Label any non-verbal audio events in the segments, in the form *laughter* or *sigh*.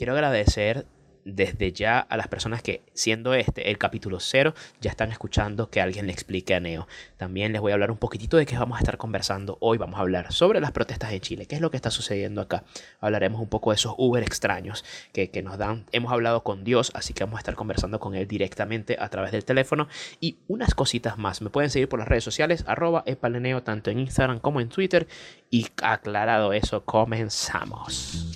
Quiero agradecer desde ya a las personas que, siendo este el capítulo cero, ya están escuchando que alguien le explique a Neo. También les voy a hablar un poquitito de qué vamos a estar conversando hoy. Vamos a hablar sobre las protestas en Chile, qué es lo que está sucediendo acá. Hablaremos un poco de esos Uber extraños que, que nos dan. Hemos hablado con Dios, así que vamos a estar conversando con él directamente a través del teléfono y unas cositas más. Me pueden seguir por las redes sociales, arroba epaleneo, tanto en Instagram como en Twitter. Y aclarado eso, comenzamos.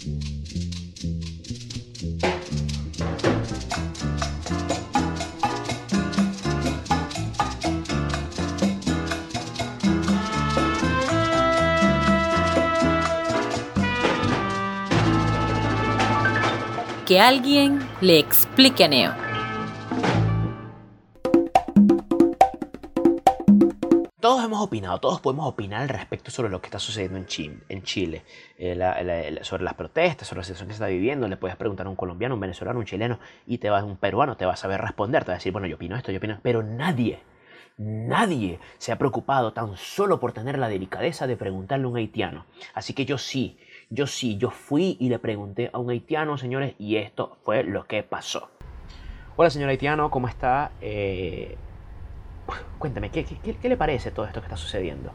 Alguien le explique a Neo. Todos hemos opinado, todos podemos opinar al respecto sobre lo que está sucediendo en Chile, en Chile eh, sobre las protestas, sobre la situación que se está viviendo. Le puedes preguntar a un colombiano, un venezolano, un chileno y te va un peruano, te va a saber responder, te va a decir, bueno, yo opino esto, yo opino, pero nadie, nadie se ha preocupado tan solo por tener la delicadeza de preguntarle a un haitiano. Así que yo sí, yo sí, yo fui y le pregunté a un haitiano, señores, y esto fue lo que pasó. Hola, señor haitiano, ¿cómo está? Eh, cuéntame, ¿qué, ¿qué, le parece todo esto que está sucediendo?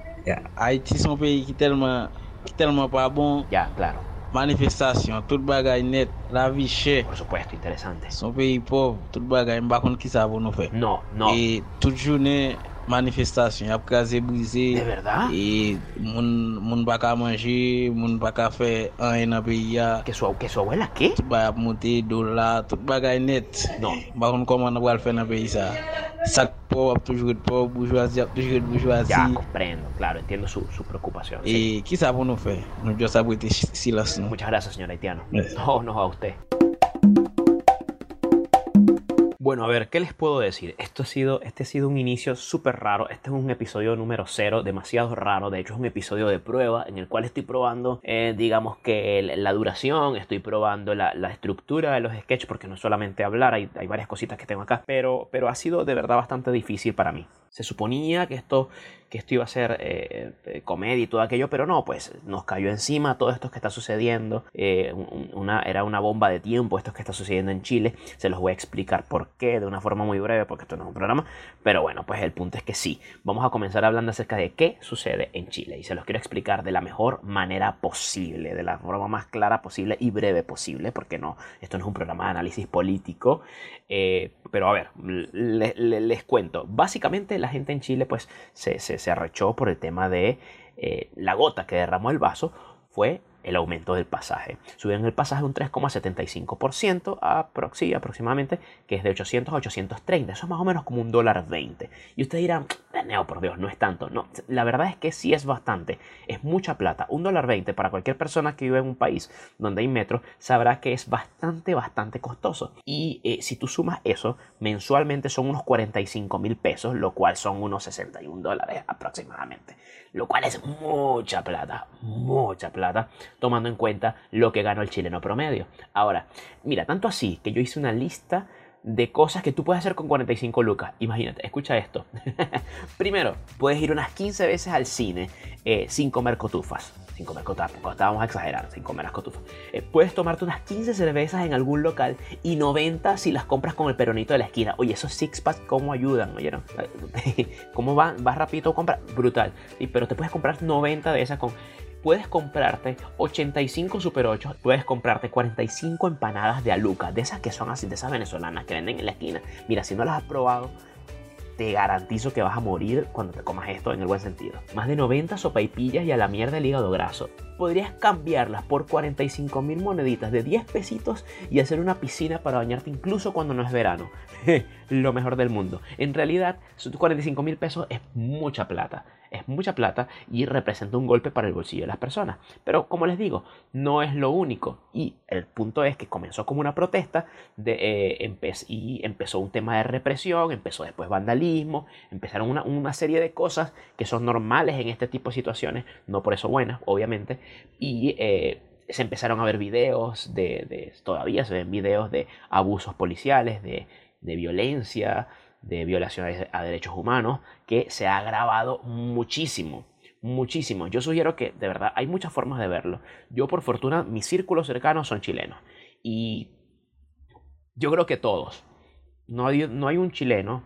Haití es un país que tellement, tellement pas bon. Ya, claro. Manifestation, tout bagay net, la vie chère. Por supuesto, interesante. Son pays pauvre, tout bagay, mba kon ki sa pou nou fe. No, no. Et toute journée, manifestasyon, ap kaze brise, e moun, moun baka manje, moun baka fe an en api ya. Keswa ou keswa wè la ke? Tout ba ap monte, dola, tout bagay net. Non. Bakon koman ap wal fe nan beyi sa. Sak po ap toujou de po, boujwazi ap toujou de boujwazi. Ya, komprendo, claro, entiendo su, su preocupación. E, ki sa pou nou fe? Nou diyo sa pou ete silas nou. Muchas gracias, señor haitiano. Yes. No, no, a usted. Bueno, a ver, ¿qué les puedo decir? Esto ha sido, este ha sido un inicio súper raro. Este es un episodio número cero, demasiado raro. De hecho, es un episodio de prueba en el cual estoy probando, eh, digamos que la duración, estoy probando la, la estructura de los sketches, porque no es solamente hablar, hay, hay varias cositas que tengo acá. Pero, pero ha sido de verdad bastante difícil para mí. Se suponía que esto, que esto iba a ser eh, eh, comedia y todo aquello, pero no, pues nos cayó encima todo esto que está sucediendo. Eh, un- una, era una bomba de tiempo esto que está sucediendo en Chile. Se los voy a explicar por qué de una forma muy breve, porque esto no es un programa. Pero bueno, pues el punto es que sí. Vamos a comenzar hablando acerca de qué sucede en Chile. Y se los quiero explicar de la mejor manera posible, de la forma más clara posible y breve posible, porque no, esto no es un programa de análisis político. Pero a ver, le- le- les cuento. Básicamente la gente en Chile pues se, se, arrechó por el tema de eh, la gota que derramó el vaso fue el aumento del pasaje. Subieron el pasaje un 3,75% aprox- sí, aproximadamente, que es de 800 a 830. Eso es más o menos como un dólar 20. Y ustedes dirán, Neo, por Dios, no es tanto. No, la verdad es que sí es bastante. Es mucha plata. Un dólar 20 para cualquier persona que vive en un país donde hay metro sabrá que es bastante, bastante costoso. Y eh, si tú sumas eso, mensualmente son unos 45 mil pesos, lo cual son unos 61 dólares aproximadamente. Lo cual es mucha plata, mucha plata, tomando en cuenta lo que ganó el chileno promedio. Ahora, mira, tanto así que yo hice una lista de cosas que tú puedes hacer con 45 lucas. Imagínate, escucha esto. *laughs* Primero, puedes ir unas 15 veces al cine eh, sin comer cotufas. Sin comer cotufas, vamos a exagerar, sin comer las cotufas. Eh, puedes tomarte unas 15 cervezas en algún local y 90 si las compras con el peronito de la esquina. Oye, esos six packs, ¿cómo ayudan? ¿Oyeron? *laughs* ¿Cómo van? Vas rapidito, compra. Brutal. Sí, pero te puedes comprar 90 de esas con puedes comprarte 85 Super 8, puedes comprarte 45 empanadas de aluca, de esas que son así, de esas venezolanas que venden en la esquina. Mira, si no las has probado, te garantizo que vas a morir cuando te comas esto en el buen sentido. Más de 90 sopaipillas y a la mierda el hígado graso. Podrías cambiarlas por 45 mil moneditas de 10 pesitos y hacer una piscina para bañarte incluso cuando no es verano. *laughs* Lo mejor del mundo. En realidad, 45 mil pesos es mucha plata. Es mucha plata y representa un golpe para el bolsillo de las personas. Pero como les digo, no es lo único. Y el punto es que comenzó como una protesta eh, y empezó un tema de represión, empezó después vandalismo, empezaron una, una, serie de cosas que son normales en este tipo de situaciones, no por eso buenas, obviamente. Y eh, se empezaron a ver videos de, de, todavía se ven videos de abusos policiales, de, de violencia, de violaciones a derechos humanos, que se ha agravado muchísimo, muchísimo. Yo sugiero que, de verdad, hay muchas formas de verlo. Yo, por fortuna, mis círculos cercanos son chilenos. Y yo creo que todos. No hay, un chileno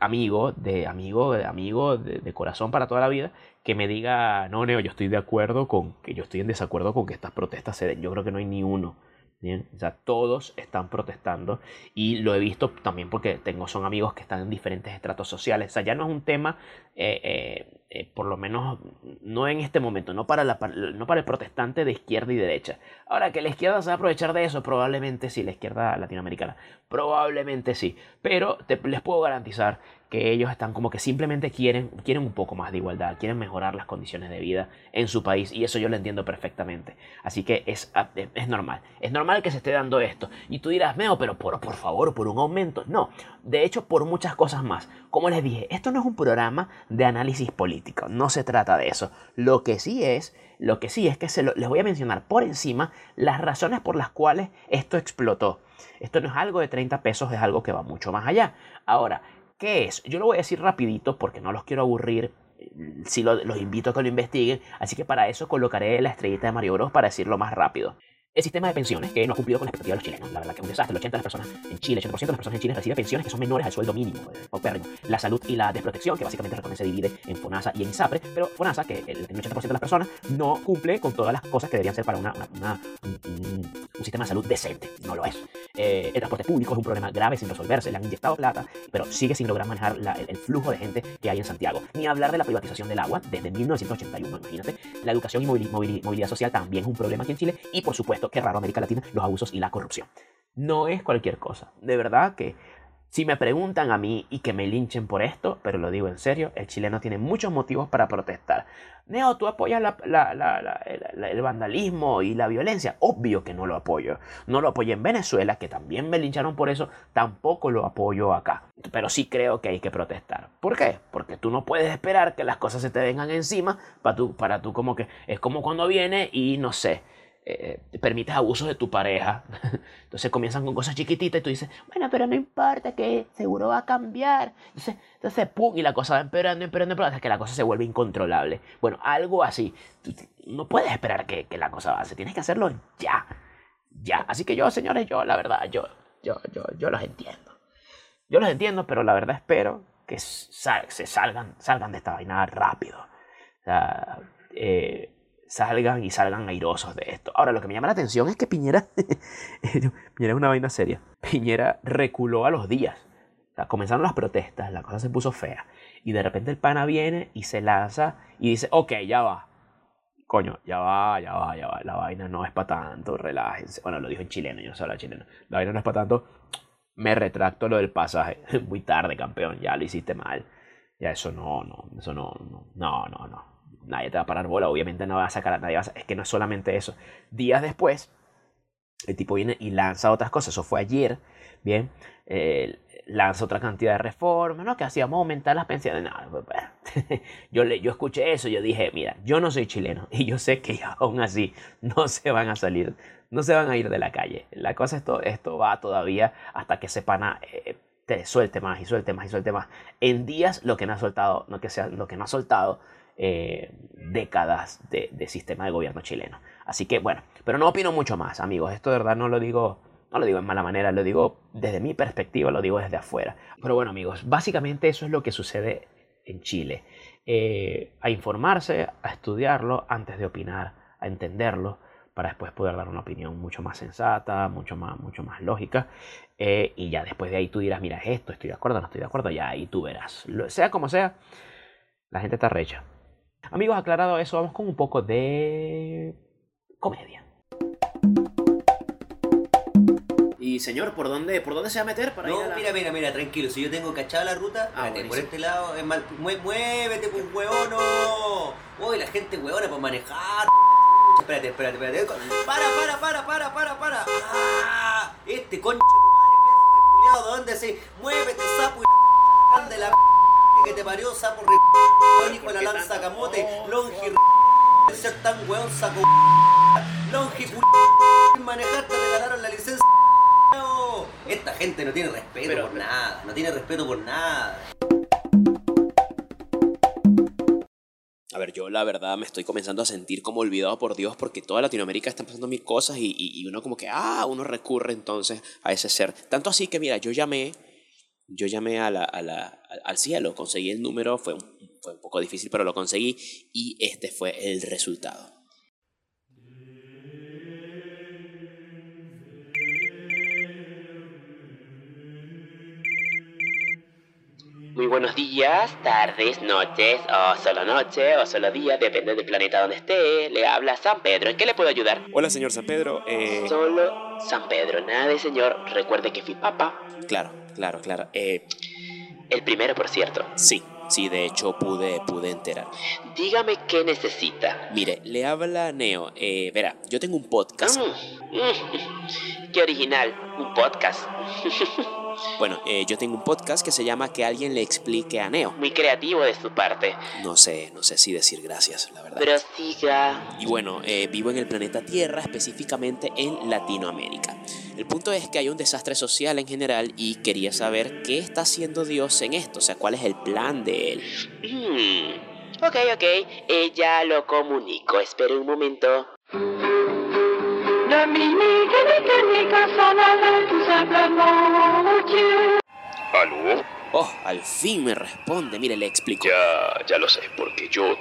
amigo, de amigo, de amigo, de, de, corazón para toda la vida, que me diga, no, Neo, yo estoy de acuerdo con, que yo estoy en desacuerdo con que estas protestas se den. Yo creo que no hay ni uno. Bien, todos están protestando y lo he visto también porque tengo, son amigos que están en diferentes estratos sociales. O sea, ya no es un tema, eh, eh, eh, por lo menos no en este momento, no para, la, no para el protestante de izquierda y derecha. Ahora, que la izquierda se va a aprovechar de eso, probablemente sí, la izquierda latinoamericana, probablemente sí. Pero te, les puedo garantizar que ellos están como que simplemente quieren, quieren un poco más de igualdad, quieren mejorar las condiciones de vida en su país y eso yo lo entiendo perfectamente. Así que es, es normal, es normal que se esté dando esto. Y tú dirás, Meo, pero por, por favor, por un aumento. No, de hecho por muchas cosas más. Como les dije, esto no es un programa de análisis político, no se trata de eso. Lo que sí es, lo que sí es que se les voy a mencionar por encima las razones por las cuales esto explotó. Esto no es algo de 30 pesos, es algo que va mucho más allá. Ahora, ¿Qué es? Yo lo voy a decir rapidito porque no los quiero aburrir. Si lo, los invito a que lo investiguen. Así que para eso colocaré la estrellita de Mario Bros para decirlo más rápido. El sistema de pensiones, que no ha cumplido con la expectativa de los chilenos. La verdad que es un desastre. El 80% de las personas en Chile, el 80% de las personas en Chile recibe pensiones que son menores al sueldo mínimo. Paupérrimo. La salud y la desprotección, que básicamente se divide en FONASA y en ISAPRE. Pero FONASA, que el 80% de las personas no cumple con todas las cosas que deberían ser para una, una, una un, un, sistema de salud decente. No lo es. Eh, el transporte público es un problema grave sin resolverse. Le han inyectado plata, pero sigue sin lograr manejar el, flujo de gente que hay en Santiago. Ni hablar de la privatización del agua desde 1981, imagínate. La educación y movilidad social también es un problema aquí en Chile. Y por supuesto, qué raro América Latina, los abusos y la corrupción. No es cualquier cosa. De verdad que si me preguntan a mí y que me linchen por esto, pero lo digo en serio, el chileno tiene muchos motivos para protestar. Neo, ¿tú apoyas el vandalismo y la violencia? Obvio que no lo apoyo. No lo apoyo en Venezuela, que también me lincharon por eso, tampoco lo apoyo acá. Pero sí creo que hay que protestar. ¿Por qué? Porque tú no puedes esperar que las cosas se te vengan encima para tú, para tú como que... Es como cuando viene y no sé eh, permites abusos de tu pareja. *laughs* Entonces comienzan con cosas chiquititas y tú dices, bueno, pero no importa que seguro va a cambiar. Entonces, entonces pum, y la cosa va empeorando, empeorando, empeorando, hasta que la cosa se vuelve incontrolable. Bueno, algo así. No puedes esperar que, que la cosa avance, tienes que hacerlo ya. Ya. Así que yo, señores, yo, la verdad, yo, yo, yo, yo los entiendo. Yo los entiendo, pero la verdad espero que se salgan, salgan de esta vaina rápido. O sea, eh, salgan y salgan airosos de esto. Ahora, lo que me llama la atención es que Piñera, *laughs* Piñera es una vaina seria. Piñera reculó a los días. O sea, comenzaron las protestas, la cosa se puso fea. Y de repente el pana viene y se lanza y dice, ok, ya va. Coño, ya va, ya va, ya va. La vaina no es para tanto, relájense. Bueno, lo dijo en chileno, yo no sé hablar chileno. La vaina no es para tanto. Me retracto lo del pasaje. *laughs* Muy tarde, campeón, ya lo hiciste mal. Ya eso no, no, eso no, no, no, no. no nadie te va a parar bola, obviamente no va a sacar a nadie. Es que no es solamente eso. Días después, el tipo viene y lanza otras cosas. Eso fue ayer, bien. Eh, lanza otra cantidad de reformas, ¿no? Que hacíamos aumentar las pensiones. No, *laughs* yo, le, yo escuché eso, yo dije, mira, yo no soy chileno *laughs* y yo sé que *laughs* aún así no se van a salir, no se van a ir de la calle. La cosa, esto, esto va todavía hasta que sepan eh, te suelte más y suelte más y suelte más. En días lo que no ha soltado, no que sea, lo que no ha soltado eh, décadas de, sistema de gobierno chileno. Así que bueno, pero no opino mucho más, amigos. Esto de verdad no lo digo, no lo digo en mala manera, lo digo desde mi perspectiva, lo digo desde afuera. Pero bueno, amigos, básicamente eso es lo que sucede en Chile. Eh, a informarse, a estudiarlo antes de opinar, a entenderlo para después poder dar una opinión mucho más sensata, mucho más, mucho más lógica. Eh, y ya después de ahí tú dirás, mira, esto, estoy de acuerdo, no estoy de acuerdo, ya ahí tú verás. Sea como sea, la gente está recha. Amigos, aclarado eso, vamos con un poco de comedia. Y señor, ¿por dónde, ¿por dónde se va a meter para no, ir a la... mira, mira, mira, tranquilo. Si yo tengo cachada la ruta, Ah, espérate, por este lado es mal. Mue- Muévete, pues, huevono. Uy, la gente huevona para manejar. Espérate, espérate, espérate. Para, para, para, para, para, para. Ah, este concho de madre, perro ¿de dónde se? Muévete, sapo y ande la que te parió, sapo re hijo de la lanza camote, longi re ser tan hueón saco longi manejar te regalaron la licencia esta gente no tiene respeto Pero- por nada, no tiene respeto por nada. A ver, yo la verdad me estoy comenzando a sentir como olvidado por Dios porque toda Latinoamérica está pasando mil cosas y, y, y uno como que, ah, uno recurre entonces a ese ser. Tanto así que, mira, yo llamé, yo llamé a la, a la, al cielo, conseguí el número, fue un, fue un poco difícil, pero lo conseguí y este fue el resultado. Muy buenos días, tardes, noches, o solo noche, o solo día, depende del planeta donde esté. Le habla San Pedro, ¿en qué le puedo ayudar? Hola, señor San Pedro. Eh... Solo San Pedro, nada de señor. Recuerde que fui papa. Claro, claro, claro. Eh, el primero, por cierto. Sí, sí, de hecho pude, pude enterar. Dígame qué necesita. Mire, le habla Neo. Eh, verá, yo tengo un podcast. Mm, mm, qué original, un podcast. *laughs* Bueno, eh, yo tengo un podcast que se llama Que alguien le explique a Neo. Muy creativo de su parte. No sé, no sé si decir gracias, la verdad. Pero siga. Y bueno, eh, vivo en el planeta Tierra, específicamente en Latinoamérica. El punto es que hay un desastre social en general y quería saber qué está haciendo Dios en esto, o sea, cuál es el plan de él. Hmm. *clears throat* Ok, ok, eh, ya lo comunico. Espere un momento. ¿Aló? Oh, al fin me responde. Mire, le explico. Ya, ya lo sé, porque yo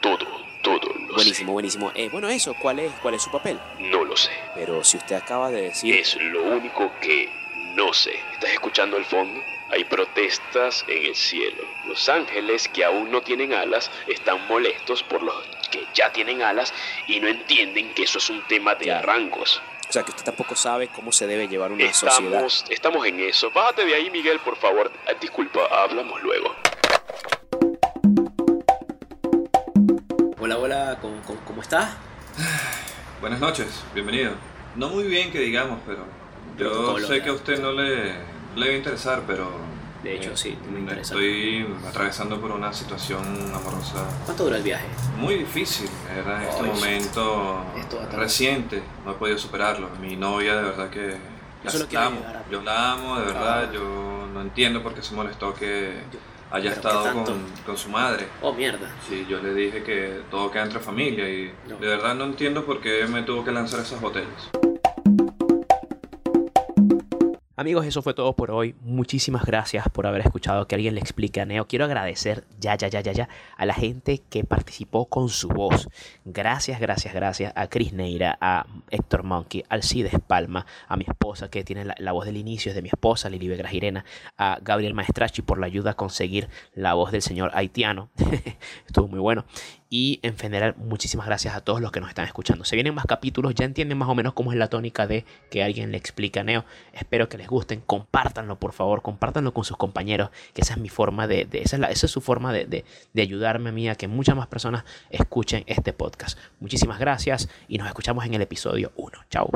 todo, todo lo Buenísimo, sé. buenísimo. Eh, bueno, eso, ¿cuál es, ¿cuál es su papel? No lo sé. Pero si usted acaba de decir... Es lo único que no sé. ¿Estás escuchando el fondo? Hay protestas en el cielo. Los ángeles que aún no tienen alas están molestos por los que ya tienen alas y no entienden que eso es un tema de Ya. rangos. O sea, que usted tampoco sabe cómo se debe llevar una sociedad. Estamos, estamos en eso. Bájate de ahí, Miguel, por favor. Ah, Disculpa, hablamos luego. Hola, hola, ¿cómo, cómo, cómo está? *sighs* Buenas noches, bienvenido. No muy bien que digamos, pero yo Protocolo, sé que a usted no le, le debe interesar, pero... De hecho, eh, sí, me interesa. Estoy atravesando por una situación amorosa ¿Cuánto dura el viaje? muy difícil, ¿verdad? En este Ay, momento esto va a tardar. reciente, no he podido superarlo. Mi novia, de verdad que... La solo quiero amo, a- yo la amo, de verdad, Ah. yo no entiendo por qué se molestó que haya ¿pero qué estado con, con su madre. Oh, mierda. Sí, yo le dije que todo queda entre familia y No. de verdad no entiendo por qué me tuvo que lanzar esas botellas. Amigos, eso fue todo por hoy. Muchísimas gracias por haber escuchado que alguien le explique a Neo. Quiero agradecer ya, ya, ya, ya, ya a la gente que participó con su voz. Gracias, gracias, gracias a Chris Neira, a Héctor Monkey, al Cides Palma, a mi esposa que tiene la, voz del inicio, es de mi esposa, Lili Vegra Girena, a Gabriel Maestrachi por la ayuda a conseguir la voz del señor haitiano. *laughs* Estuvo muy bueno. Y en general, muchísimas gracias a todos los que nos están escuchando. Se vienen más capítulos, ya entienden más o menos cómo es la tónica de que alguien le explica a Neo. Espero que les gusten, compártanlo por favor, compártanlo con sus compañeros, que esa es mi forma de, esa, es esa es su forma de, de- ayudarme a mí a que muchas más personas escuchen este podcast. Muchísimas gracias y nos escuchamos en el episodio 1. Chao.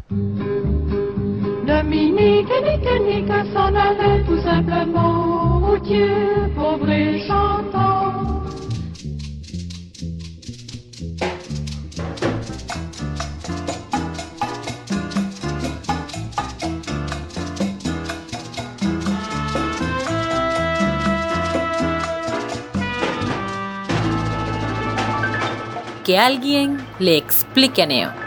Que alguien le explique a Neo.